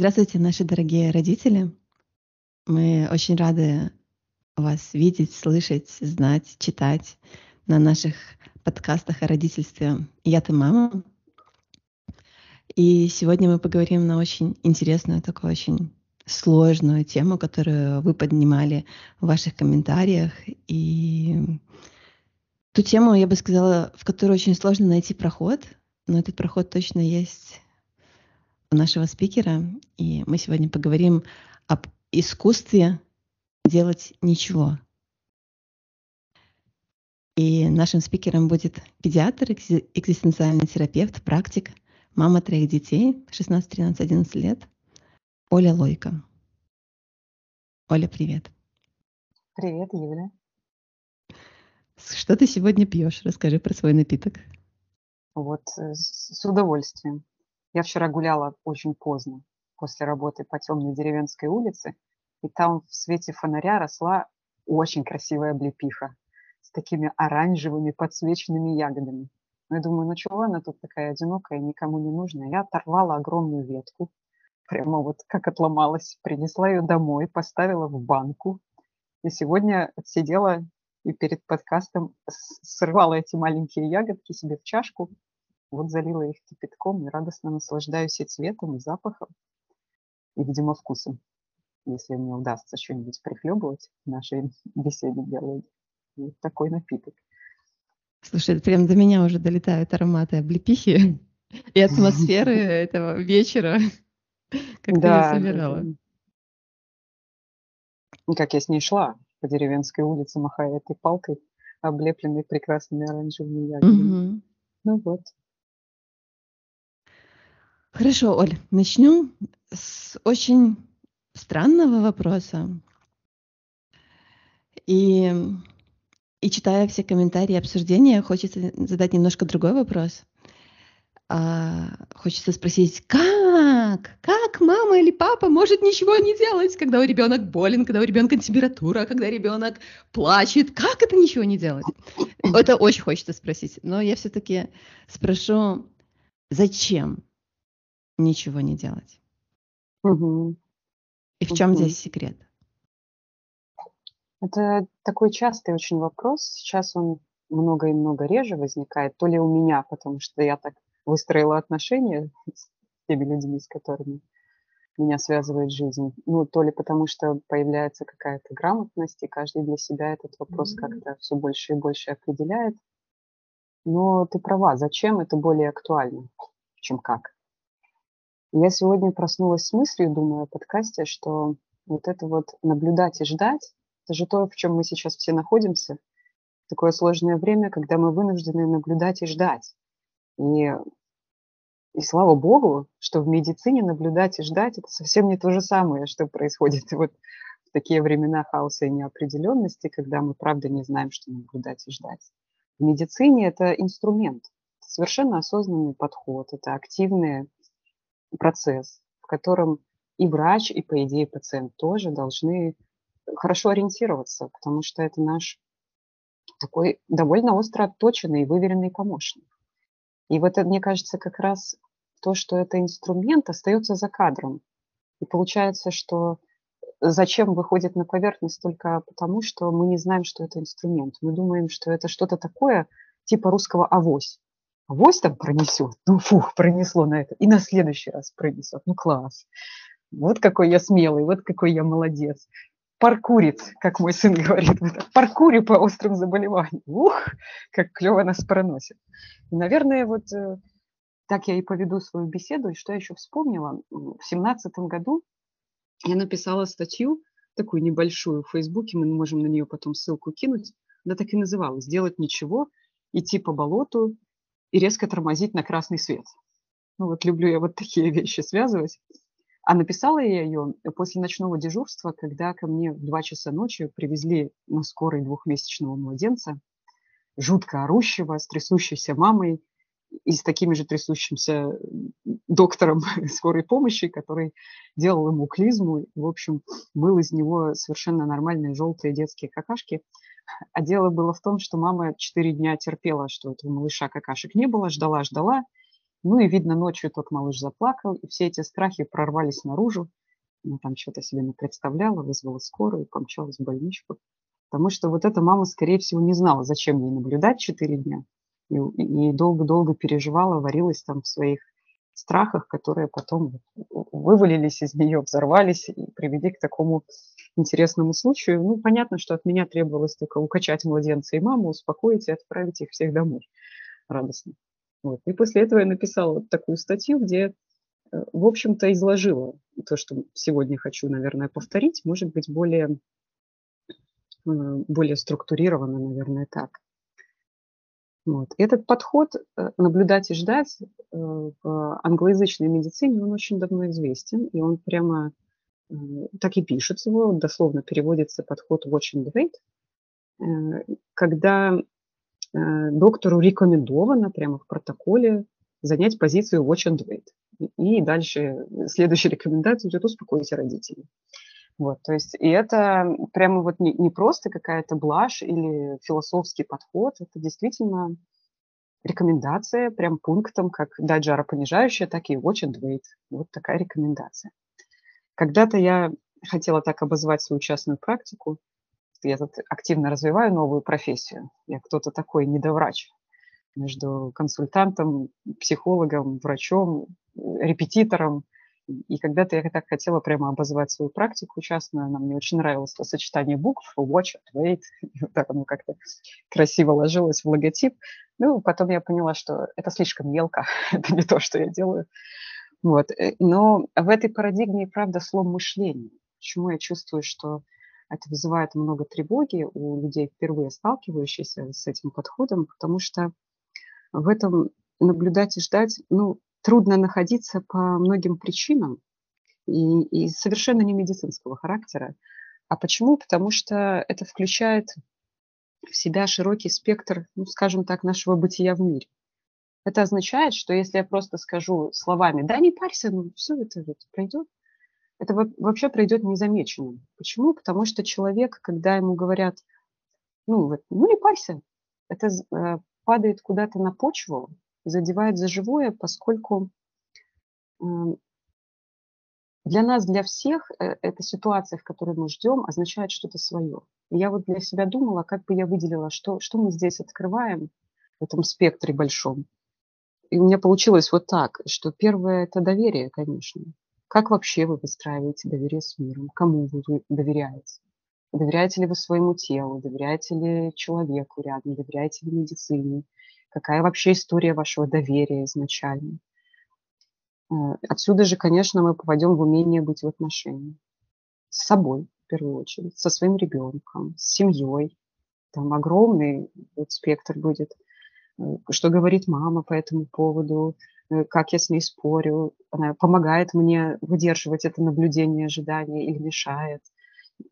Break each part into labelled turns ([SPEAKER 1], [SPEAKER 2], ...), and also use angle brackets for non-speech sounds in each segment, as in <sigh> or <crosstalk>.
[SPEAKER 1] Здравствуйте, наши дорогие родители. Мы очень рады вас видеть, слышать, знать, читать на наших подкастах о родительстве «Я ты мама». И сегодня мы поговорим на очень интересную, такую очень сложную тему, которую вы поднимали в ваших комментариях. И ту тему, я бы сказала, в которой очень сложно найти проход, но этот проход точно есть нашего спикера. И мы сегодня поговорим об искусстве делать ничего. И нашим спикером будет педиатр, экзистенциальный терапевт, практик, мама троих детей, 16, 13, 11 лет, Оля Лойко. Оля, привет.
[SPEAKER 2] Привет, Юля.
[SPEAKER 1] Что ты сегодня пьешь? Расскажи про свой напиток.
[SPEAKER 2] Вот э, с удовольствием. Я вчера гуляла очень поздно после работы по темной деревенской улице, и там в свете фонаря росла очень красивая облепиха с такими оранжевыми подсвеченными ягодами. Ну, я думаю, ну чего она тут такая одинокая, никому не нужна. Я оторвала огромную ветку, прямо вот как отломалась, принесла ее домой, поставила в банку. И сегодня сидела и перед подкастом срывала эти маленькие ягодки себе в чашку вот залила их кипятком и радостно наслаждаюсь и цветом, и запахом, и, видимо, вкусом, если мне удастся что-нибудь прихлебывать в нашей <laughs> беседе диалоге. Вот такой напиток.
[SPEAKER 1] Слушай, это прям до меня уже долетают ароматы облепихи <laughs> и атмосферы <laughs> этого вечера, как да, ты ее собирала.
[SPEAKER 2] Как я с ней шла по деревенской улице, махая этой палкой, облепленной прекрасными оранжевыми ягодами. Угу. Ну вот,
[SPEAKER 1] Хорошо, Оль, начнем с очень странного вопроса. И, и читая все комментарии и обсуждения, хочется задать немножко другой вопрос. А, хочется спросить, как? Как мама или папа может ничего не делать, когда у ребенка болен, когда у ребенка температура, когда ребенок плачет? Как это ничего не делать? Это очень хочется спросить. Но я все-таки спрошу, зачем? Ничего не делать. Угу. И в чем угу. здесь секрет?
[SPEAKER 2] Это такой частый очень вопрос. Сейчас он много и много реже возникает. То ли у меня, потому что я так выстроила отношения <laughs> с теми людьми, с которыми меня связывает жизнь. Ну, то ли потому что появляется какая-то грамотность, и каждый для себя этот вопрос mm-hmm. как-то все больше и больше определяет. Но ты права, зачем это более актуально, чем как. Я сегодня проснулась с мыслью, думаю о подкасте, что вот это вот наблюдать и ждать, это же то, в чем мы сейчас все находимся. Такое сложное время, когда мы вынуждены наблюдать и ждать. И, и слава богу, что в медицине наблюдать и ждать – это совсем не то же самое, что происходит <laughs> вот в такие времена хаоса и неопределенности, когда мы правда не знаем, что наблюдать и ждать. В медицине это инструмент, совершенно осознанный подход, это активные процесс, в котором и врач, и, по идее, пациент тоже должны хорошо ориентироваться, потому что это наш такой довольно остро отточенный и выверенный помощник. И вот это, мне кажется, как раз то, что это инструмент, остается за кадром. И получается, что зачем выходит на поверхность только потому, что мы не знаем, что это инструмент. Мы думаем, что это что-то такое, типа русского авось авось там пронесет, ну фух, пронесло на это, и на следующий раз пронесет, ну класс. Вот какой я смелый, вот какой я молодец. Паркурит, как мой сын говорит, паркуре по острым заболеваниям. Ух, как клево нас проносит. И, наверное, вот э, так я и поведу свою беседу. И что я еще вспомнила? В семнадцатом году я написала статью, такую небольшую в Фейсбуке, мы можем на нее потом ссылку кинуть. Она так и называлась «Сделать ничего, идти по болоту, и резко тормозить на красный свет. Ну вот люблю я вот такие <laughs> вещи связывать. А написала я ее после ночного дежурства, когда ко мне в 2 часа ночи привезли на скорой двухмесячного младенца, жутко орущего, с трясущейся мамой и с таким же трясущимся доктором <laughs> скорой помощи, который делал ему клизму. В общем, был из него совершенно нормальные желтые детские какашки. А дело было в том, что мама четыре дня терпела, что этого малыша какашек не было, ждала, ждала. Ну и видно, ночью тот малыш заплакал, и все эти страхи прорвались наружу. Она там что-то себе не представляла, вызвала скорую, помчалась в больничку. Потому что вот эта мама, скорее всего, не знала, зачем ей наблюдать 4 дня. И долго-долго переживала, варилась там в своих страхах, которые потом вывалились из нее, взорвались и привели к такому интересному случаю. Ну, понятно, что от меня требовалось только укачать младенца и маму, успокоить и отправить их всех домой радостно. Вот. И после этого я написала вот такую статью, где, э, в общем-то, изложила то, что сегодня хочу, наверное, повторить, может быть, более, э, более структурированно, наверное, так. Вот. Этот подход э, наблюдать и ждать в англоязычной медицине, он очень давно известен, и он прямо так и пишется дословно переводится подход watch and wait, когда Э, доктору рекомендовано прямо в протоколе занять позицию watch and wait. И дальше следующая рекомендация идет успокойте родителей. Вот, то есть, и это прямо вот не, не просто какая-то блажь или философский подход, это действительно рекомендация, прям пунктом, как дать жаропонижающее, так и watch and wait. Вот такая рекомендация. Когда-то я хотела так обозвать свою частную практику, я тут активно развиваю новую профессию. Я кто-то такой недоврач между консультантом, психологом, врачом, репетитором. И когда-то я так хотела прямо обозвать свою практику частную, она мне очень нравилось то сочетание букв, watch, wait, <laughs> и вот так оно как-то красиво ложилось в логотип. Ну, потом я поняла, что это слишком мелко, <laughs> это не то, что я делаю. Вот. Э, но в этой парадигме, правда, слом мышления. Почему я чувствую, что это вызывает много тревоги у людей, впервые сталкивающихся с этим подходом, потому что в этом наблюдать и ждать, ну, трудно находиться по многим причинам и, и совершенно не медицинского характера. А почему? Потому что это включает в себя широкий спектр, ну, скажем так, нашего бытия в мире. Это означает, что если я просто скажу словами, да не парься, ну все это вот пройдет, это вообще пройдет незамеченным. Почему? Потому что человек, когда ему говорят, ну, вот, ну не парься, это э, падает куда-то на почву, задевает за живое, поскольку для нас, для всех, э, эта ситуация, в которой мы ждем, означает что-то свое. И я вот для себя думала, как бы я выделила, что, что мы здесь открываем в этом спектре большом. И у меня получилось вот так, что первое – это доверие, конечно. Как вообще вы выстраиваете доверие с миром? Кому вы доверяете? Доверяете ли вы своему телу? Доверяете ли человеку рядом? Доверяете ли медицине? Какая вообще история вашего доверия изначально? Э, отсюда же, конечно, мы попадем в умение быть в отношении. С собой, в первую очередь, со своим ребенком, с семьей. Там огромный спектр будет. Э, что говорит мама по этому поводу, Э, как я с ней спорю, она помогает мне выдерживать это наблюдение, ожидание или мешает,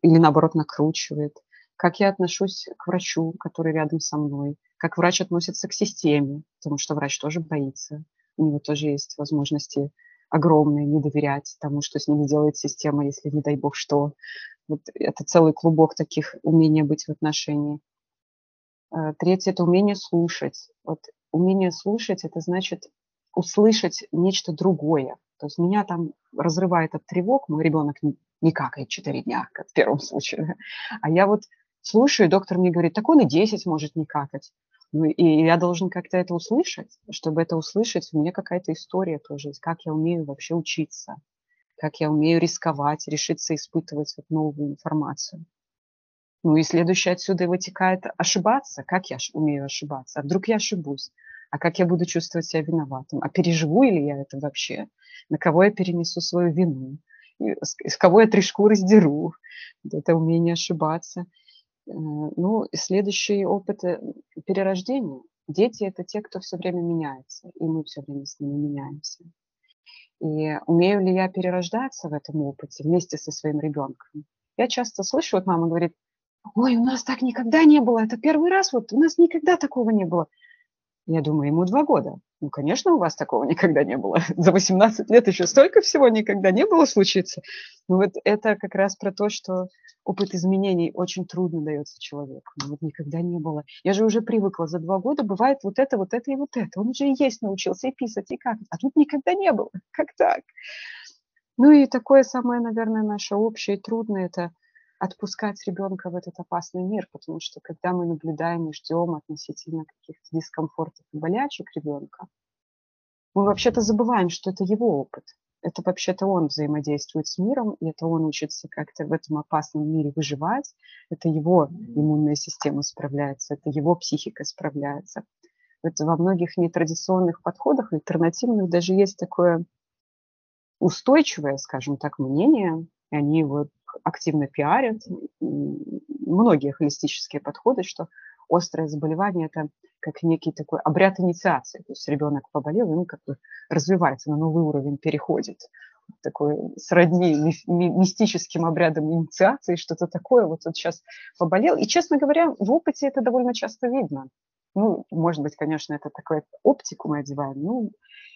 [SPEAKER 2] или наоборот накручивает. Как я отношусь к врачу, который рядом со мной, как врач относится к системе, потому что врач тоже боится. У него тоже есть возможности огромные не доверять тому, что с ним сделает система, если не дай бог что. Вот это целый клубок таких умения быть в отношении. Э, третье – это умение слушать. Вот умение слушать – это значит услышать нечто другое. То есть меня там разрывает от тревог, мой ребенок не, какает 4 дня, как в первом случае. А я вот слушаю, доктор мне говорит, так он и 10 может не какать. Ну, и я должен как-то это услышать. Чтобы это услышать, у меня какая-то история тоже как я умею вообще учиться, как я умею рисковать, решиться испытывать вот новую информацию. Ну и следующее отсюда вытекает ошибаться. Как я умею ошибаться? А вдруг я ошибусь? а как я буду чувствовать себя виноватым, а переживу ли я это вообще, на кого я перенесу свою вину, с кого я три шкуры сдеру, это умение ошибаться. Э, ну, следующий опыт э, перерождения. Дети – это те, кто все время меняется, и мы все время с ними меняемся. И умею ли я перерождаться в этом опыте вместе со своим ребенком? Я часто слышу, вот мама говорит, ой, у нас так никогда не было, это первый раз, вот у нас никогда такого не было. Я думаю, ему два года. Ну, конечно, у вас такого никогда не было. <laughs> За 18 лет еще столько всего никогда не было случиться. Ну, вот это как раз про то, что опыт изменений очень трудно дается человеку. Ну, вот никогда не было. Я же уже привыкла, за два года бывает вот это, вот это и вот это. Он уже и есть научился, и писать, и как. А тут никогда не было. Как так? Ну и такое самое, наверное, наше общее и трудное – это отпускать ребенка в этот опасный мир, потому что когда мы наблюдаем и ждем относительно каких-то дискомфортов и болячек ребенка, мы вообще-то забываем, что это его опыт. Это вообще-то он взаимодействует с миром, и это он учится как-то в этом опасном мире выживать. Это его иммунная система справляется, это его психика справляется. Вот во многих нетрадиционных подходах, альтернативных, даже есть такое устойчивое, скажем так, мнение, и они его активно пиарят, многие холистические подходы, что острое заболевание – это как некий такой обряд инициации. То есть ребенок поболел, и он как бы развивается, на новый уровень переходит. Такой сродни мистическим обрядом инициации, что-то такое. Вот он сейчас поболел. И, честно говоря, в опыте это довольно часто видно. Ну, может быть, конечно, это такой оптику мы одеваем. Ну,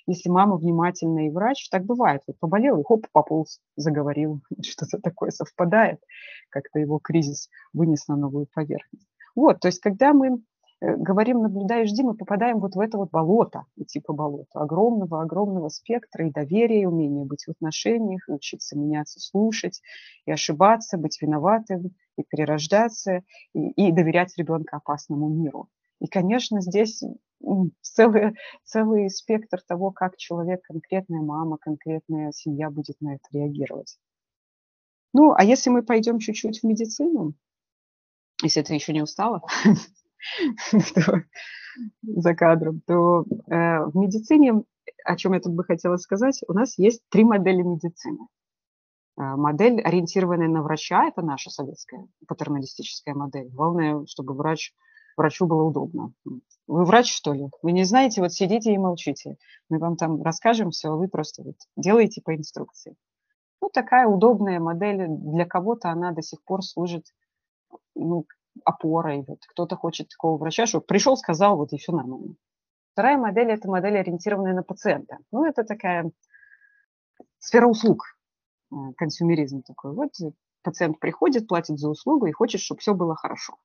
[SPEAKER 2] если мама внимательная и врач, так бывает. Вот поболел и хоп, пополз, заговорил, <laughs> что-то такое совпадает, как-то его кризис вынес на новую поверхность. Вот, то есть когда мы э, говорим «наблюдай и жди», мы попадаем вот в это вот болото, идти по болоту, огромного-огромного спектра и доверия, и умения быть в отношениях, и учиться меняться, слушать, и ошибаться, быть виноватым, и перерождаться, и, и доверять ребенка опасному миру. И, конечно, здесь целый, целый спектр того, как человек, конкретная мама, конкретная семья будет на это реагировать. Ну, а если мы пойдем чуть-чуть в медицину, если ты еще не устала <laughs> за кадром, то э, в медицине, о чем я тут бы хотела сказать, у нас есть три модели медицины. Э, модель, ориентированная на врача, это наша советская патерналистическая модель. Главное, чтобы врач врачу было удобно. Вы врач, что ли? Вы не знаете, вот сидите и молчите. Мы вам там расскажем все, а вы просто вот делаете по инструкции. Ну, такая удобная модель. Для кого-то она до сих пор служит ну, опорой. Вот кто-то хочет такого врача, что пришел, сказал, вот и все нормально. Вторая модель – это модель, ориентированная на пациента. Ну, это такая сфера услуг, э, консюмеризм такой. Вот пациент приходит, платит за услугу и хочет, чтобы все было хорошо.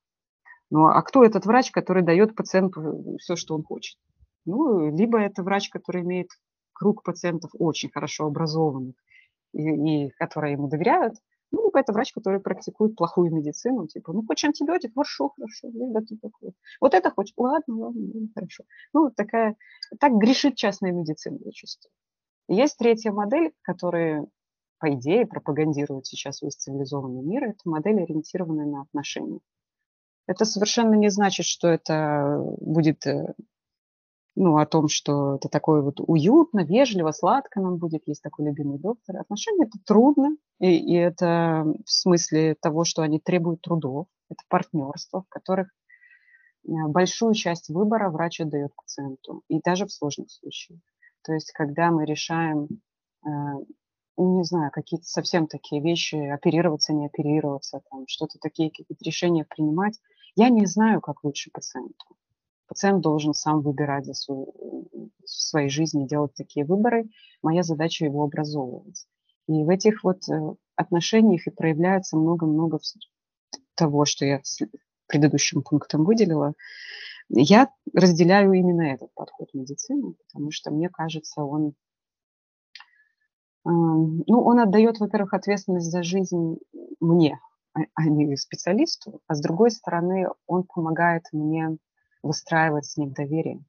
[SPEAKER 2] Ну, а кто этот врач, который дает пациенту все, что он хочет? Ну, либо это врач, который имеет круг пациентов очень хорошо образованных и, и которые ему доверяют, ну, либо это врач, который практикует плохую медицину, типа, ну, хочешь антибиотик, хорошо, хорошо, да, ты такой. Вот это хочешь, ладно, ладно, ладно, хорошо. Ну, такая, так грешит частная медицина зачастую. Есть третья модель, которая, по идее, пропагандирует сейчас весь цивилизованный мир, это модель, ориентированная на отношения. Это совершенно не значит, что это будет э, ну, о том, что это такое вот уютно, вежливо, сладко нам будет, есть такой любимый доктор. Отношения это трудно, и, и это в смысле того, что они требуют трудов, это партнерство, в которых э, большую часть выбора врач отдает пациенту, и даже в сложных случаях. То есть, когда мы решаем, э, не знаю, какие-то совсем такие вещи, оперироваться, не оперироваться, там, что-то такие какие-то решения принимать, я не знаю, как лучше пациенту. Пациент должен сам выбирать за свою, в своей жизни, делать такие выборы. Моя задача его образовывать. И в этих вот э, отношениях и проявляется много-много того, что я предыдущим пунктом выделила. Я разделяю именно этот подход медицины, потому что мне кажется, он, ну, он отдает, во-первых, ответственность за жизнь мне, а, не специалисту, а с другой стороны он помогает мне выстраивать с ним доверие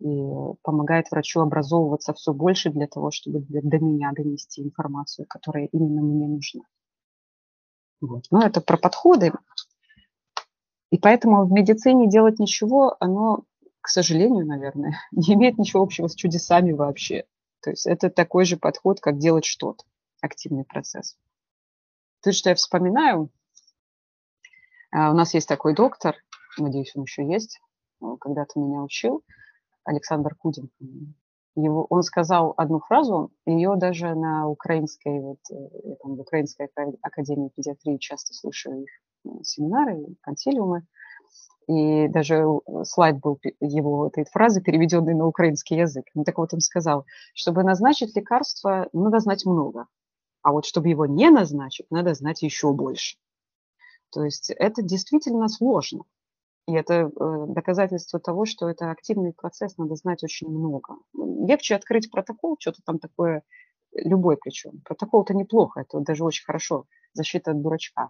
[SPEAKER 2] и помогает врачу образовываться все больше для того, чтобы до меня донести информацию, которая именно мне нужна. Вот. Но это про подходы. И поэтому в медицине делать ничего, оно, к сожалению, наверное, <laughs> не имеет ничего общего с чудесами вообще. То есть это такой же подход, как делать что-то, активный процесс. То, что я вспоминаю, а, у нас есть такой доктор, надеюсь, он еще есть, когда-то меня учил, Александр Кудин. Его, он сказал одну фразу, ее даже на украинской, вот, я там, в Украинской академии педиатрии часто слушаю их семинары, консилиумы. И даже слайд был его этой фразы, переведенный на украинский язык. Ну, так вот он сказал, чтобы назначить лекарство, надо знать много. А вот чтобы его не назначить, надо знать еще больше. То есть это действительно сложно. И это э, доказательство того, что это активный процесс, надо знать очень много. Легче открыть протокол, что-то там такое, любой причем. Протокол-то неплохо, это даже очень хорошо, защита от дурачка.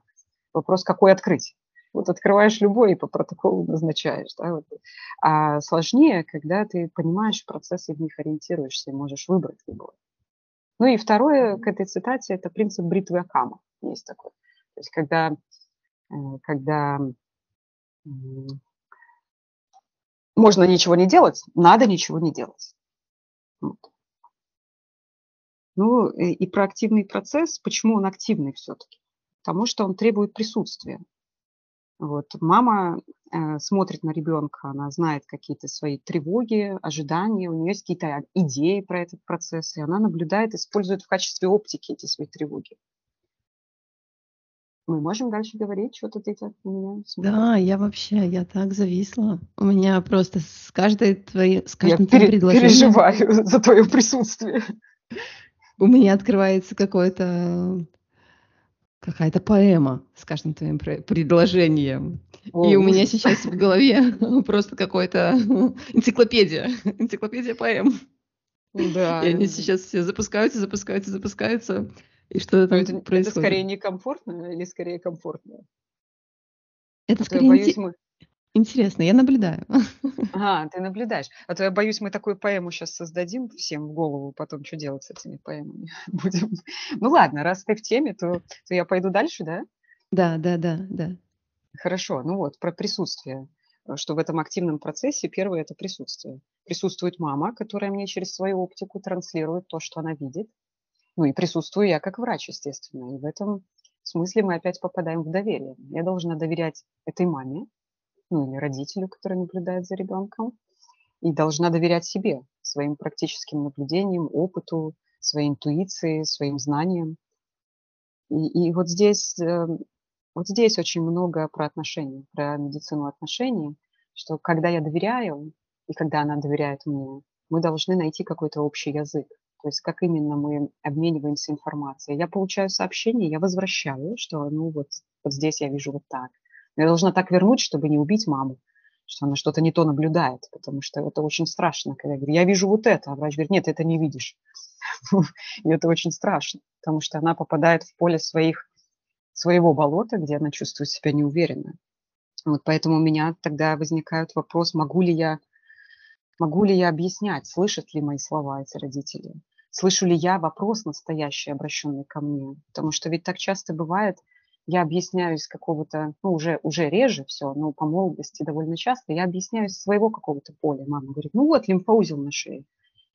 [SPEAKER 2] Вопрос, какой открыть. Вот открываешь любой и по протоколу назначаешь. Да. А сложнее, когда ты понимаешь процессы, в них ориентируешься и можешь выбрать любой. Ну и второе к этой цитате – это принцип бритвы Акама. Есть такой. То есть когда, э, когда можно ничего не делать, надо ничего не делать. Вот. Ну и про активный процесс. Почему он активный все-таки? Потому что он требует присутствия. Вот. Мама э, смотрит на ребенка, она знает какие-то свои тревоги, ожидания, у нее есть какие-то идеи про этот процесс, и она наблюдает, использует в качестве оптики эти свои тревоги. Мы можем дальше говорить, что тут эти у меня
[SPEAKER 1] смотрят? Да, я вообще, я так зависла. У меня просто с каждой твоей, с каждым я твоим пере- предложением...
[SPEAKER 2] переживаю <laughs> за твое присутствие.
[SPEAKER 1] У меня открывается какое-то какая-то поэма с каждым твоим предложением. О, и у меня сейчас в голове <laughs> просто какой-то <laughs> энциклопедия, <laughs> энциклопедия поэм. Да. И они сейчас все запускаются, запускаются, запускаются, и что-то там это, происходит.
[SPEAKER 2] Это скорее некомфортно или скорее комфортно?
[SPEAKER 1] Это а скорее боюсь, мы... Интересно, я наблюдаю.
[SPEAKER 2] Ага, <laughs> ты наблюдаешь. А то я боюсь, мы такую поэму сейчас создадим всем в голову, потом что делать с этими поэмами <laughs> будем. Ну ладно, раз ты в теме, то, то я пойду дальше, да?
[SPEAKER 1] Да, да, да, да.
[SPEAKER 2] Хорошо, ну вот, про присутствие. Что в этом активном процессе первое – это присутствие. Присутствует мама, которая мне через свою оптику транслирует то, что она видит. Ну и присутствую я как врач, естественно. И в этом смысле мы опять попадаем в доверие. Я должна доверять этой маме, ну или родителю, который наблюдает за ребенком, и должна доверять себе, своим практическим наблюдениям, опыту, своей интуиции, своим знаниям. И, и вот здесь, э, вот здесь очень много про отношения, про медицину отношений, что когда я доверяю, и когда она доверяет мне, мы должны найти какой-то общий язык. То есть как именно мы обмениваемся информацией. Я получаю сообщение, я возвращаю, что ну вот, вот здесь я вижу вот так. Я должна так вернуть, чтобы не убить маму, что она что-то не то наблюдает, потому что это очень страшно, когда я говорю, я вижу вот это, а врач говорит, нет, это не видишь. <laughs> И это очень страшно, потому что она попадает в поле своих, своего болота, где она чувствует себя неуверенно. Вот поэтому у меня тогда возникает вопрос, могу ли я, могу ли я объяснять, слышат ли мои слова эти родители, слышу ли я вопрос настоящий, обращенный ко мне. Потому что ведь так часто бывает, я объясняю из какого-то, ну, уже, уже реже все, но по молодости довольно часто, я объясняю из своего какого-то поля. Мама говорит, ну вот лимфоузел на шее.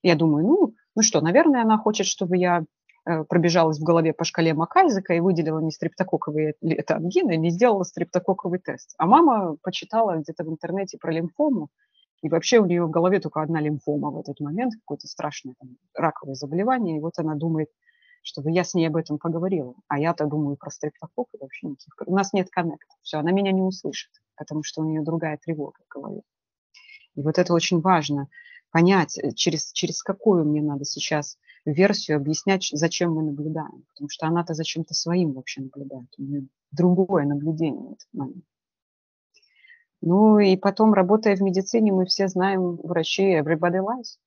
[SPEAKER 2] Я думаю, ну, ну что, наверное, она хочет, чтобы я э, пробежалась в голове по шкале Макайзека и выделила не стрептококковые это ангины, не сделала стрептококковый тест. А мама почитала где-то в интернете про лимфому, и вообще у нее в голове только одна лимфома в этот момент, какое-то страшное там, раковое заболевание, и вот она думает, чтобы я с ней об этом поговорила. А я-то думаю про стрептокок и вообще никаких. У нас нет коннекта. Все, она меня не услышит, потому что у нее другая тревога в голове. И вот это очень важно понять, э, через, через какую мне надо сейчас версию объяснять, зачем мы наблюдаем. Потому что она-то зачем-то своим вообще наблюдает. У нее другое наблюдение в этот момент. Ну и потом, работая в медицине, мы все знаем врачи everybody lies.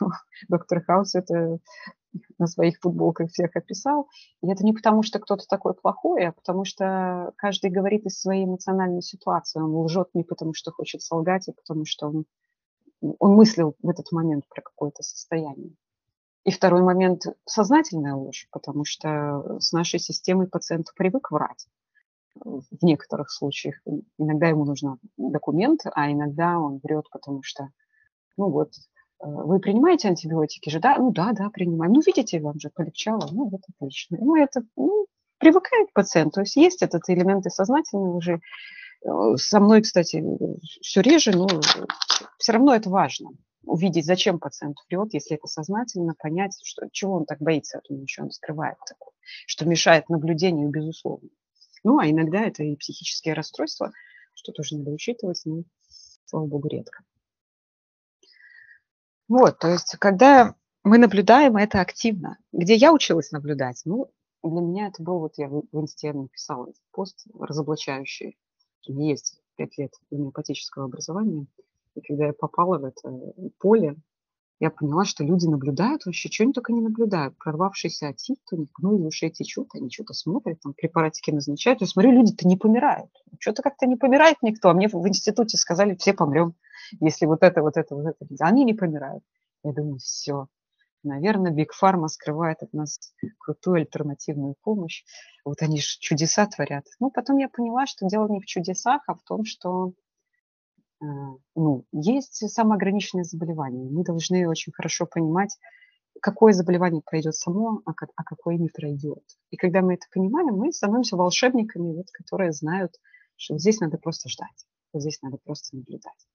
[SPEAKER 2] <laughs> Доктор Хаус – это на своих футболках всех описал. И это не потому, что кто-то такой плохой, а потому что каждый говорит из своей эмоциональной ситуации. Он лжет не потому, что хочет солгать, а потому что он, он мыслил в этот момент про какое-то состояние. И второй момент – сознательная ложь, потому что с нашей системой пациент привык врать в некоторых случаях. Иногда ему нужен документ, а иногда он врет, потому что, ну вот, вы принимаете антибиотики же, да? Ну да, да, принимаем. Ну, видите, вам же полегчало. Ну, вот отлично. Ну, это ну, привыкает пациент. То есть есть этот элемент и сознательный уже. Э, со мной, кстати, все реже, но все равно это важно. Увидеть, зачем пациент врет, если это сознательно, понять, что, чего он так боится, от него, что он скрывает такое, что мешает наблюдению, безусловно. Ну, а иногда это и психические расстройства, что тоже надо учитывать, но, слава богу, редко. Вот, то есть, когда мы наблюдаем это активно. Где я училась наблюдать? Ну, для меня это был, вот я в, инсте написала пост разоблачающий. Есть пять лет гомеопатического образования. И когда я попала в это поле, я поняла, что люди наблюдают вообще, что они только не наблюдают. Прорвавшийся отит, у них ну, из ушей течет, они что-то смотрят, там препаратики назначают. Я смотрю, люди-то не помирают. Что-то как-то не помирает никто. А мне в институте сказали, все помрем, если вот это, вот это, вот это. Они не помирают. Я думаю, все, Наверное, Биг Фарма скрывает от нас крутую альтернативную помощь. Вот они же чудеса творят. Ну, потом я поняла, что дело не в чудесах, а в том, что ну, есть самоограниченное заболевание. Мы должны очень хорошо понимать, какое заболевание пройдет само, а, а какое не пройдет. И когда мы это понимаем, мы становимся волшебниками, вот, которые знают, что здесь надо просто ждать, здесь надо просто наблюдать.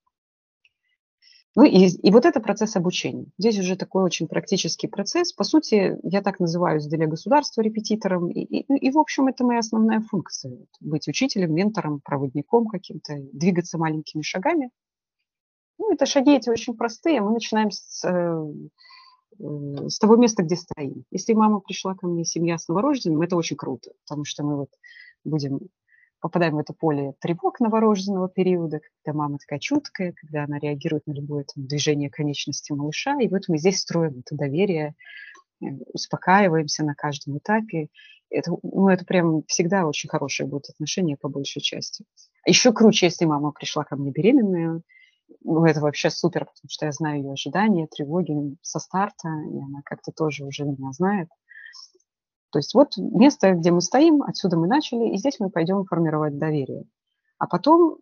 [SPEAKER 2] Ну и, и вот это процесс обучения. Здесь уже такой очень практический процесс. По сути, я так называю для государства репетитором. И, и, и, в общем, это моя основная функция. Быть учителем, ментором, проводником каким-то, двигаться маленькими шагами. Ну, это шаги эти очень простые. Мы начинаем с, э, с того места, где стоим. Если мама пришла ко мне, семья с новорожденным, это очень круто, потому что мы вот будем попадаем в это поле тревог новорожденного периода, когда мама такая чуткая, когда она реагирует на любое там, движение конечности малыша. И вот мы здесь строим это доверие, э, успокаиваемся на каждом этапе. Это, ну, это прям всегда очень хорошие будут отношения по большей части. Еще круче, если мама пришла ко мне беременная, ну, это вообще супер, потому что я знаю ее ожидания, тревоги со старта, и она как-то тоже уже меня знает. То есть вот место, где мы стоим, отсюда мы начали, и здесь мы пойдем формировать доверие. А потом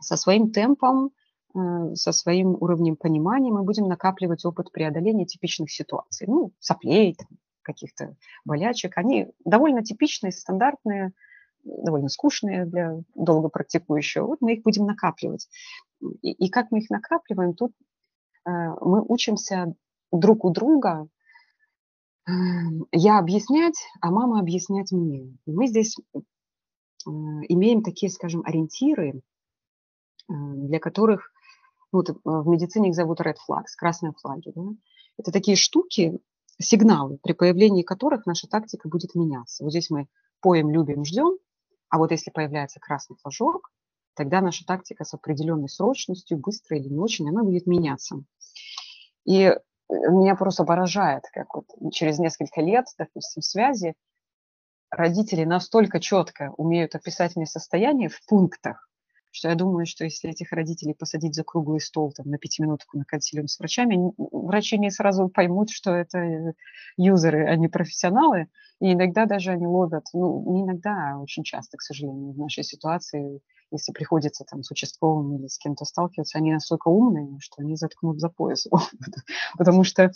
[SPEAKER 2] со своим темпом, э, со своим уровнем понимания мы будем накапливать опыт преодоления типичных ситуаций. Ну, соплей, каких-то болячек. Они довольно типичные, стандартные, довольно скучные для долго практикующего. Вот мы их будем накапливать. И, и как мы их накапливаем, тут э, мы учимся друг у друга я объяснять, а мама объяснять мне. мы здесь э, имеем такие, скажем, ориентиры, э, для которых, вот в медицине их зовут red flags, красные флаги. Да? Это такие штуки, сигналы, при появлении которых наша тактика будет меняться. Вот здесь мы поем, любим, ждем, а вот если появляется красный флажок, тогда наша тактика с определенной срочностью, быстро или не очень, она будет меняться. И меня просто поражает, как вот через несколько лет, допустим, связи родители настолько четко умеют описать мне состояние в пунктах, что я думаю, что если этих родителей посадить за круглый стол там, на пятиминутку на консилиум с врачами, врачи не сразу поймут, что это э, юзеры, а не профессионалы. И иногда даже они ловят, ну, не иногда, а очень часто, к сожалению, в нашей ситуации если приходится там с участковым или с кем-то сталкиваться, они настолько умные, что они заткнут за пояс. <laughs> Потому что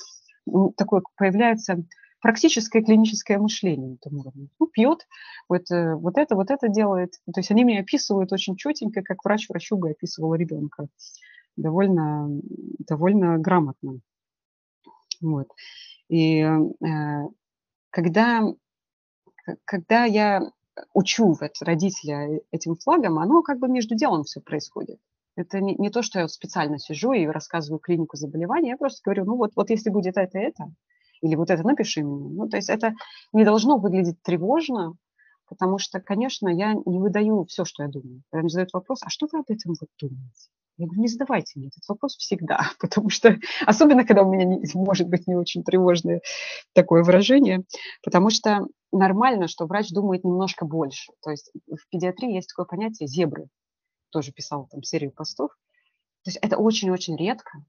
[SPEAKER 2] ну, такое появляется практическое клиническое мышление на этом уровне. Ну, пьет, вот, э, вот это, вот это делает. То есть они меня описывают очень четенько, как врач врачу бы описывал ребенка. Довольно, довольно грамотно. Вот. И э, когда, когда я учу вот родителя этим флагом, оно как бы между делом все происходит. Это не, не то, что я специально сижу и рассказываю клинику заболевания, я просто говорю, ну вот, вот если будет это, это, или вот это напиши мне. Ну, то есть это не должно выглядеть тревожно, потому что, конечно, я не выдаю все, что я думаю. Когда мне задают вопрос, а что вы об этом вот думаете? Я говорю, не задавайте мне этот вопрос всегда, <laughs> потому что, особенно когда у меня может быть не очень тревожное такое выражение, потому что нормально, что врач думает немножко больше. То есть в педиатрии есть такое понятие зебры. Тоже писал там серию постов. То есть это очень-очень редко,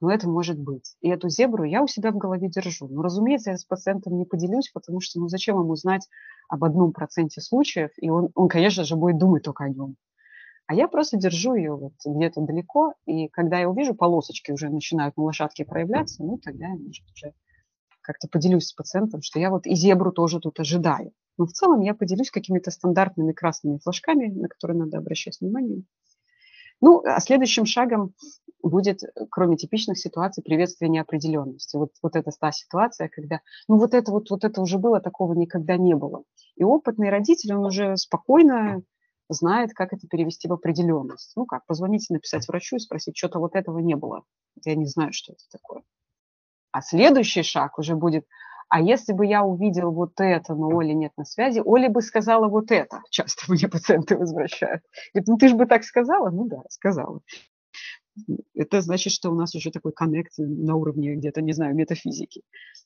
[SPEAKER 2] но это может быть. И эту зебру я у себя в голове держу. Но, разумеется, я с пациентом не поделюсь, потому что ну зачем ему знать об одном проценте случаев, и он, он, конечно же, будет думать только о нем. А я просто держу ее вот где-то далеко, и когда я увижу, полосочки уже начинают на лошадке проявляться, ну, тогда я, может, уже как-то поделюсь с пациентом, что я вот и зебру тоже тут ожидаю. Но в целом я поделюсь какими-то стандартными красными флажками, на которые надо обращать внимание. Ну, а следующим шагом будет, кроме типичных ситуаций, приветствие неопределенности. Вот, вот это та ситуация, когда, ну, вот это вот, вот это уже было, такого никогда не было. И опытный родитель, он уже спокойно знает, как это перевести в определенность. Ну как, позвонить, написать врачу и спросить, что-то вот этого не было. Я не знаю, что это такое. А следующий шаг уже будет, а если бы я увидел вот это, но Оли нет на связи, Оля бы сказала вот это. Часто мне пациенты возвращают. Говорят, ну ты же бы так сказала? Ну да, сказала. Это значит, что у нас уже такой коннект на уровне где-то, не знаю, метафизики.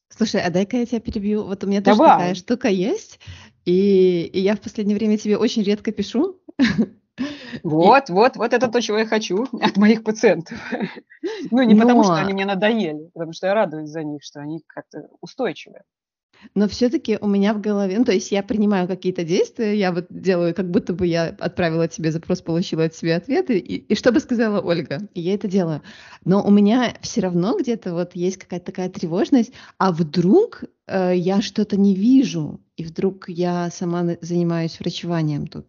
[SPEAKER 1] Слушай, а дай-ка я тебя перебью. Вот у меня тоже Давай. такая штука есть, и, и я в последнее время тебе очень редко пишу. <laughs>
[SPEAKER 2] Вот, и... вот, вот это то, чего я хочу <laughs> от моих пациентов. Ну, не Но... потому, что они мне надоели, потому что я радуюсь за них, что они как-то устойчивые.
[SPEAKER 1] Но все-таки у меня в голове, ну, то есть я принимаю какие-то действия, я вот делаю, как будто бы я отправила тебе запрос, получила от тебя ответы, и, и что бы сказала Ольга, я это делаю. Но у меня все равно где-то вот есть какая-то такая тревожность, а вдруг э, я что-то не вижу, и вдруг я сама занимаюсь врачеванием тут.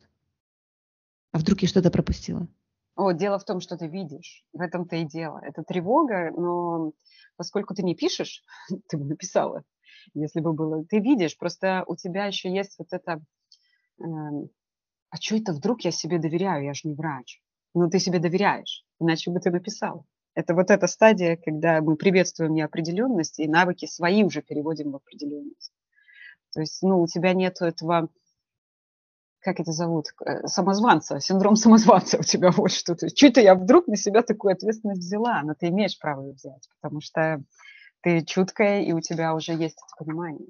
[SPEAKER 1] А вдруг я что-то пропустила?
[SPEAKER 2] О, дело в том, что ты видишь. В этом-то и дело. Это тревога, но поскольку ты не пишешь, <laughs> ты бы написала, если бы было. Ты видишь, просто у тебя еще есть вот это... Э, а что это вдруг я себе доверяю? Я же не врач. Но ты себе доверяешь, иначе бы ты написал. Это вот эта стадия, когда мы приветствуем неопределенность и навыки свои уже переводим в определенность. То есть, ну, у тебя нет этого как это зовут, э, самозванца, синдром самозванца у тебя <laughs> вот что-то. Чуть-то я вдруг на себя такую ответственность взяла, но ты имеешь право ее взять, потому что ты чуткая, и у тебя уже есть это понимание.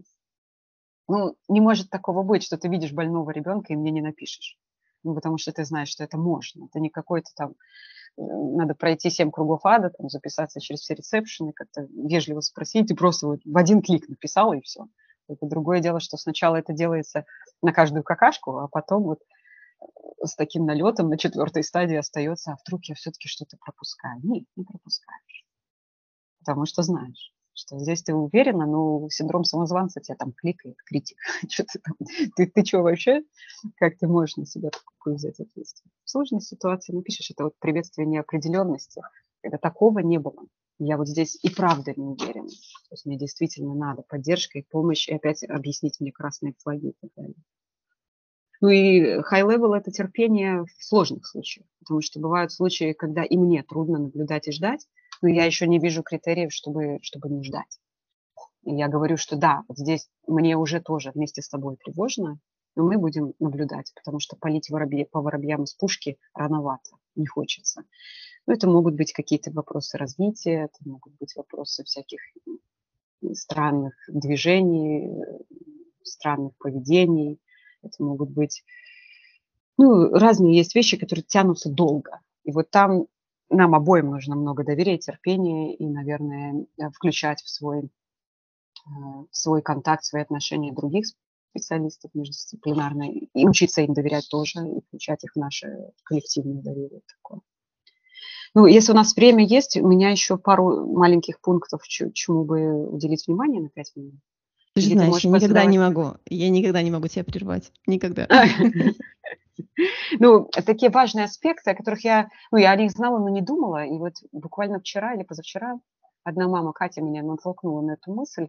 [SPEAKER 2] Ну, не может такого быть, что ты видишь больного ребенка и мне не напишешь. Ну, потому что ты знаешь, что это можно. Это не какой-то там э, надо пройти семь кругов ада, там, записаться через все ресепшены, как-то вежливо спросить, ты просто вот в один клик написала и все. Это другое дело, что сначала это делается на каждую какашку, а потом вот с таким налетом на четвертой стадии остается, а вдруг я все-таки что-то пропускаю. Нет, не пропускаешь. Потому что знаешь, что здесь ты уверена, но синдром самозванца тебя там кликает, критик. <laughs> Ты там? Ты, ты что вообще? Как ты можешь на себя такую взять ответственность? В сложной ситуации напишешь, это вот приветствие неопределенности. Когда такого не было я вот здесь и правда не уверена. То есть мне действительно надо поддержка и помощь, и опять объяснить мне красные флаги и так далее. Ну и high-level – это терпение в сложных случаях, потому что бывают случаи, когда и мне трудно наблюдать и ждать, но я еще не вижу критериев, чтобы, чтобы не ждать. И я говорю, что да, вот здесь мне уже тоже вместе с тобой тревожно, но мы будем наблюдать, потому что полить воробье, по воробьям из пушки рановато, не хочется. Ну, это могут быть какие-то вопросы развития, это могут быть вопросы всяких странных движений, странных поведений. Это могут быть ну, разные есть вещи, которые тянутся долго. И вот там нам обоим нужно много доверия, терпения и, наверное, включать в свой, э, в свой контакт, свои отношения других специалистов междисциплинарные и учиться им доверять тоже, и включать их в наше коллективное доверие такое. Ну, если у нас время есть, у меня еще пару маленьких пунктов, чему бы уделить внимание на пять минут.
[SPEAKER 1] Ты же знаешь, я никогда не могу. Я никогда не могу тебя прервать. Никогда. <laughs>
[SPEAKER 2] Ну, такие важные аспекты, о которых я, ну, я о них знала, но не думала. И вот буквально вчера или позавчера одна мама, Катя, меня натолкнула на эту мысль.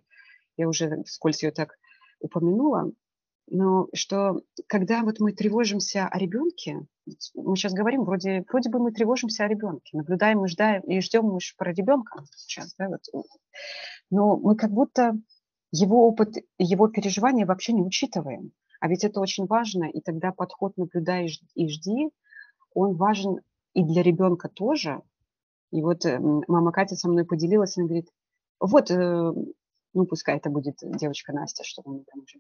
[SPEAKER 2] Я уже вскользь ее так упомянула но что когда вот мы тревожимся о ребенке, мы сейчас говорим, вроде, вроде бы мы тревожимся о ребенке, наблюдаем и ждаем, и ждем мы про ребенка сейчас, да, вот, но мы как будто его опыт, его переживания вообще не учитываем. А ведь это очень важно, и тогда подход «наблюдай и жди», он важен и для ребенка тоже. И вот э, мама Катя со мной поделилась, она говорит, вот, э, ну пускай это будет девочка Настя, чтобы мы там уже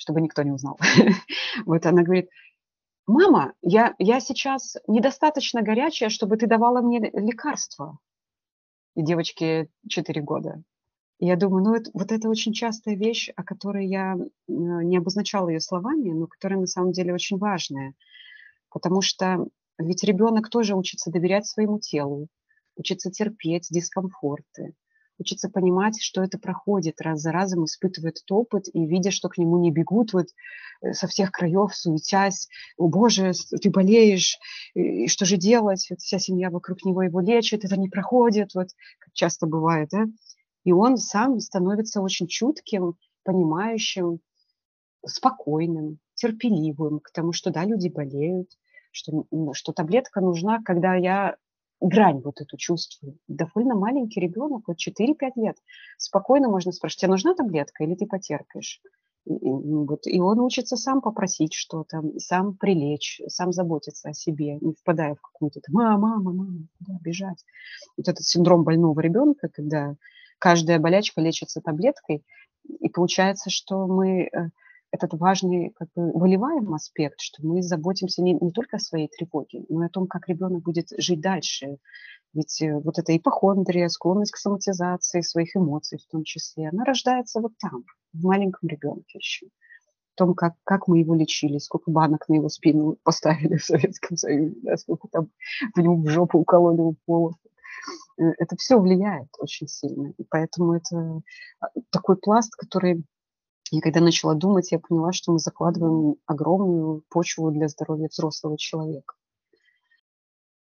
[SPEAKER 2] чтобы никто не узнал. <laughs> Вот она говорит, мама, я, я сейчас недостаточно горячая, чтобы ты давала мне лекарства. И девочке 4 года. Я думаю, ну это, вот это очень частая вещь, о которой я э, не обозначала ее словами, но которая на самом деле очень важная. Потому что ведь ребенок тоже учится доверять своему телу, учится терпеть дискомфорты, учиться понимать, что это проходит, раз за разом испытывает этот опыт и видя, что к нему не бегут вот э, со всех краев, суетясь, о боже, ты болеешь, и что же делать, вот вся семья вокруг него его лечит, это не проходит, вот как часто бывает, да, и он сам становится очень чутким, понимающим, спокойным, терпеливым к тому, что да, люди болеют, что, что таблетка нужна, когда я грань вот эту чувствую. Довольно маленький ребенок, вот 4-5 лет, спокойно можно спрашивать, тебе нужна таблетка или ты потерпишь? И, вот, и он учится сам попросить что-то, сам прилечь, сам заботиться о себе, не впадая в какую-то мама, мама, мама, куда бежать. Вот этот синдром больного ребенка, когда каждая болячка лечится таблеткой, и получается, что мы э, этот важный как бы, выливаем аспект, что мы заботимся не, не только о своей тревоге, но и о том, как ребенок будет жить дальше. Ведь э, вот эта ипохондрия, склонность к соматизации своих эмоций в том числе, она рождается вот там, в маленьком ребенке еще. В том, как, как мы его лечили, сколько банок на его спину поставили в Советском Союзе, да, сколько там в него в жопу укололи уколов. Э, это все влияет очень сильно. И поэтому это а, такой пласт, который я когда начала думать, я поняла, что мы закладываем огромную почву для здоровья взрослого человека.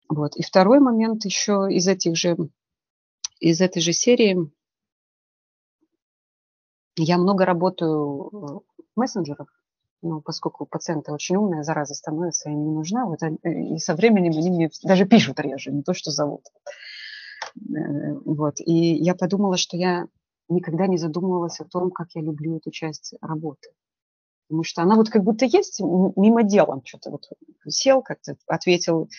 [SPEAKER 2] Вот. И второй момент еще из этих же, из этой же серии. Я много работаю в мессенджерах, ну, поскольку пациенты очень умные, зараза становится, им не нужна. Вот, и со временем они мне даже пишут реже, не то, что зовут. Э, вот. И я подумала, что я никогда не задумывалась о том, как я люблю эту часть работы. Потому что она вот как будто есть мимо делом что-то. Вот сел как-то, ответил,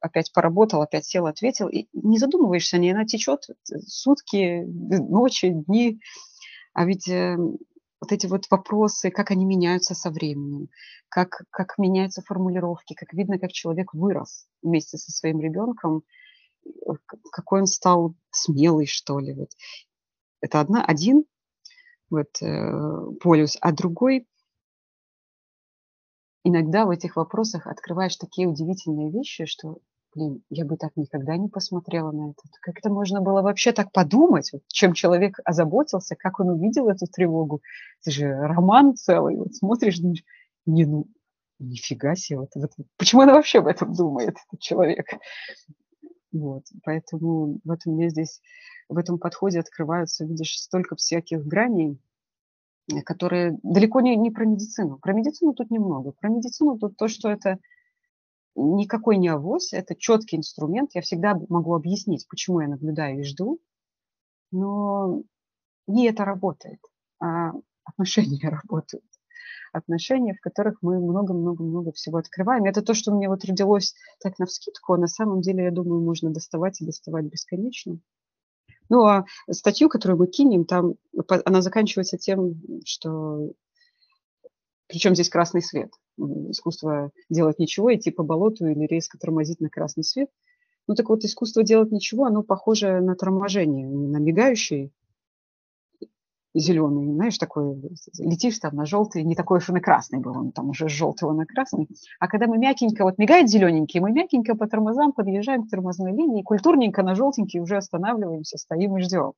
[SPEAKER 2] опять поработал, опять сел, ответил. И не задумываешься о ней, она течет сутки, ночи, дни. А ведь э, вот эти вот вопросы, как они меняются со временем, как, как меняются формулировки, как видно, как человек вырос вместе со своим ребенком, э, какой он стал смелый, что ли. Вот. Это одна, один вот, э, полюс, а другой иногда в этих вопросах открываешь такие удивительные вещи, что, блин, я бы так никогда не посмотрела на это. Как это можно было вообще так подумать, чем человек озаботился, как он увидел эту тревогу. Это же роман целый. Вот смотришь, думаешь, не, ну, нифига себе, вот, вот, почему она вообще об этом думает, этот человек? Вот, поэтому вот у меня здесь в этом подходе открываются, видишь, столько всяких граней, э, которые далеко не, не про медицину. Про медицину тут немного. Про медицину тут то, что это никакой не авось, это четкий инструмент. Я всегда могу объяснить, почему я наблюдаю и жду, но не это работает, а отношения <laughs> работают. Отношения, в которых мы много-много-много всего открываем. Это то, что мне вот родилось так на вскидку, а на самом деле, я думаю, можно доставать и доставать бесконечно. Ну, а статью, которую мы кинем, там она заканчивается тем, что причем здесь красный свет. Искусство делать ничего, идти по болоту или резко тормозить на красный свет. Ну так вот, искусство делать ничего, оно похоже на торможение, на мигающий зеленый, знаешь, такой, летишь там на желтый, не такой уж он и красный был, он там уже с желтого на красный. А когда мы мягенько, вот мигает зелененький, мы мягенько по тормозам подъезжаем к тормозной линии, культурненько на желтенький уже останавливаемся, стоим и ждем.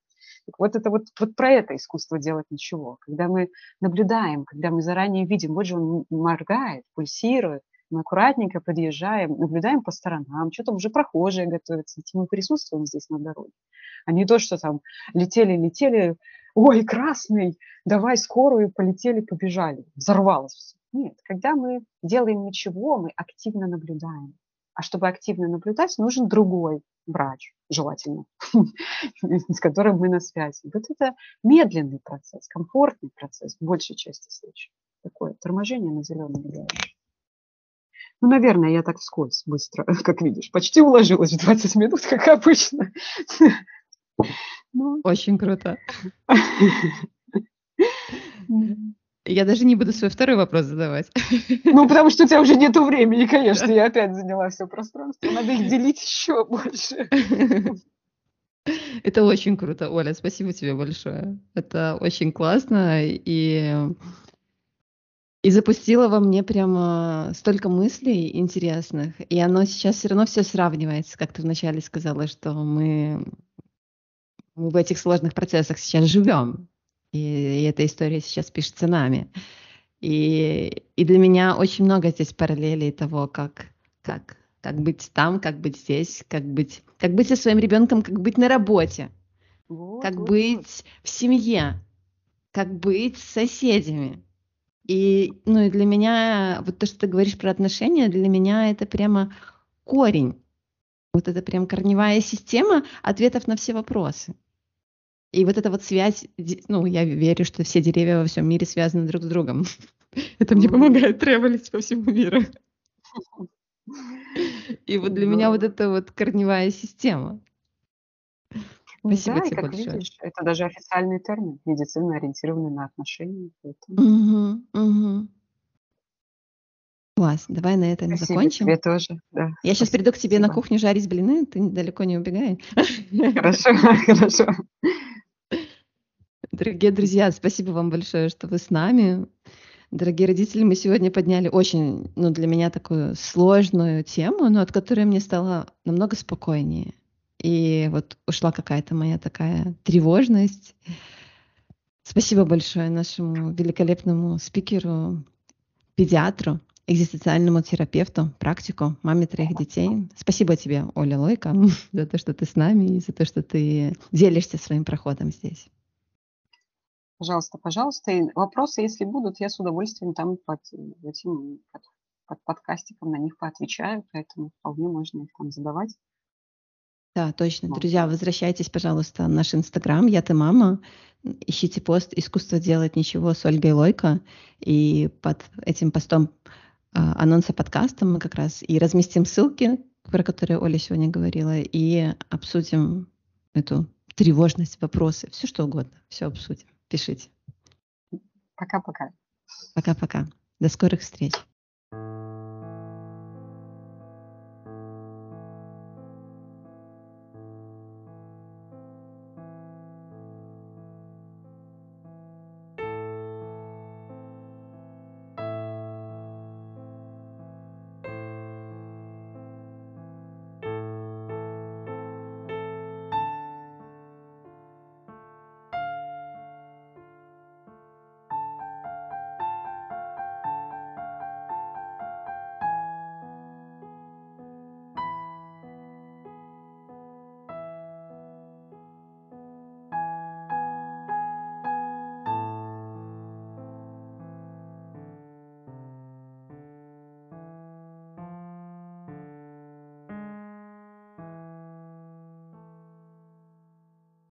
[SPEAKER 2] Вот это вот, вот про это искусство делать ничего. Когда мы наблюдаем, когда мы заранее видим, вот же он моргает, пульсирует, мы аккуратненько подъезжаем, наблюдаем по сторонам, что там уже прохожие готовятся, мы присутствуем здесь на дороге. А не то, что там летели-летели, ой, красный, давай скорую, полетели, побежали. Взорвалось все. Нет, когда мы делаем ничего, мы активно наблюдаем. А чтобы активно наблюдать, нужен другой врач, желательно, <laughs> с которым мы на связи. Вот это медленный процесс, комфортный процесс в большей части случаев. Такое торможение на зеленом играющем. Ну, наверное, я так вскользь быстро, <laughs> как видишь, почти уложилась в 20 минут, как обычно. <laughs>
[SPEAKER 1] Очень круто. Я даже не буду свой второй вопрос задавать.
[SPEAKER 2] Ну, потому что у тебя уже нет времени, конечно. Я опять заняла все пространство. Надо их делить еще больше.
[SPEAKER 1] Это очень круто, Оля. Спасибо тебе большое. Это очень классно. И и запустила во мне прямо столько мыслей интересных. И оно сейчас все равно все сравнивается, как ты вначале сказала, что мы, мы в этих сложных процессах сейчас живем. И, и эта история сейчас пишется нами. И, и для меня очень много здесь параллелей того, как, как, как быть там, как быть здесь, как быть, как быть со своим ребенком, как быть на работе, вот, как вот, быть в семье, как быть с соседями И, ну, и для меня, вот то, что ты говоришь про отношения, для меня это прямо корень. Вот это прям корневая система ответов на все вопросы. И вот эта вот связь, ну, я верю, что все деревья во всем мире связаны друг с другом. <laughs> Это мне помогает тревелить по всему миру. <laughs> И вот для меня вот это вот корневая система.
[SPEAKER 2] Спасибо да, тебе и как большое. видишь, это даже официальный термин, медицина ориентированная на отношения. Угу,
[SPEAKER 1] угу. Класс, давай на этом
[SPEAKER 2] Спасибо
[SPEAKER 1] закончим.
[SPEAKER 2] тебе тоже, да.
[SPEAKER 1] Я сейчас приду к тебе на кухню жарить блины, ты далеко не убегай. <laughs>
[SPEAKER 2] Хорошо, хорошо.
[SPEAKER 1] Дорогие друзья, спасибо вам большое, что вы с нами. Дорогие родители, мы сегодня подняли очень, ну, для меня такую сложную тему, но от которой мне стало намного спокойнее. И вот ушла какая-то моя такая тревожность. Спасибо большое нашему великолепному спикеру, педиатру, экзистенциальному терапевту, практику, маме троих детей. Спасибо тебе, Оля Лойка, <laughs> за то, что ты с нами и за то, что ты делишься своим проходом здесь.
[SPEAKER 2] Пожалуйста, пожалуйста. И вопросы, если будут, я с удовольствием там под этим под, под подкастиком на них поотвечаю, поэтому вполне можно их там задавать.
[SPEAKER 1] Да, точно. Друзья, возвращайтесь, пожалуйста, в наш Инстаграм «Я ты мама». Ищите пост «Искусство делать ничего» с Ольгой Лойко. И под этим постом а, анонса подкаста мы как раз и разместим ссылки, про которые Оля сегодня говорила, и обсудим эту тревожность, вопросы, все что угодно, все обсудим. Пишите.
[SPEAKER 2] Пока-пока.
[SPEAKER 1] Пока-пока. До скорых встреч.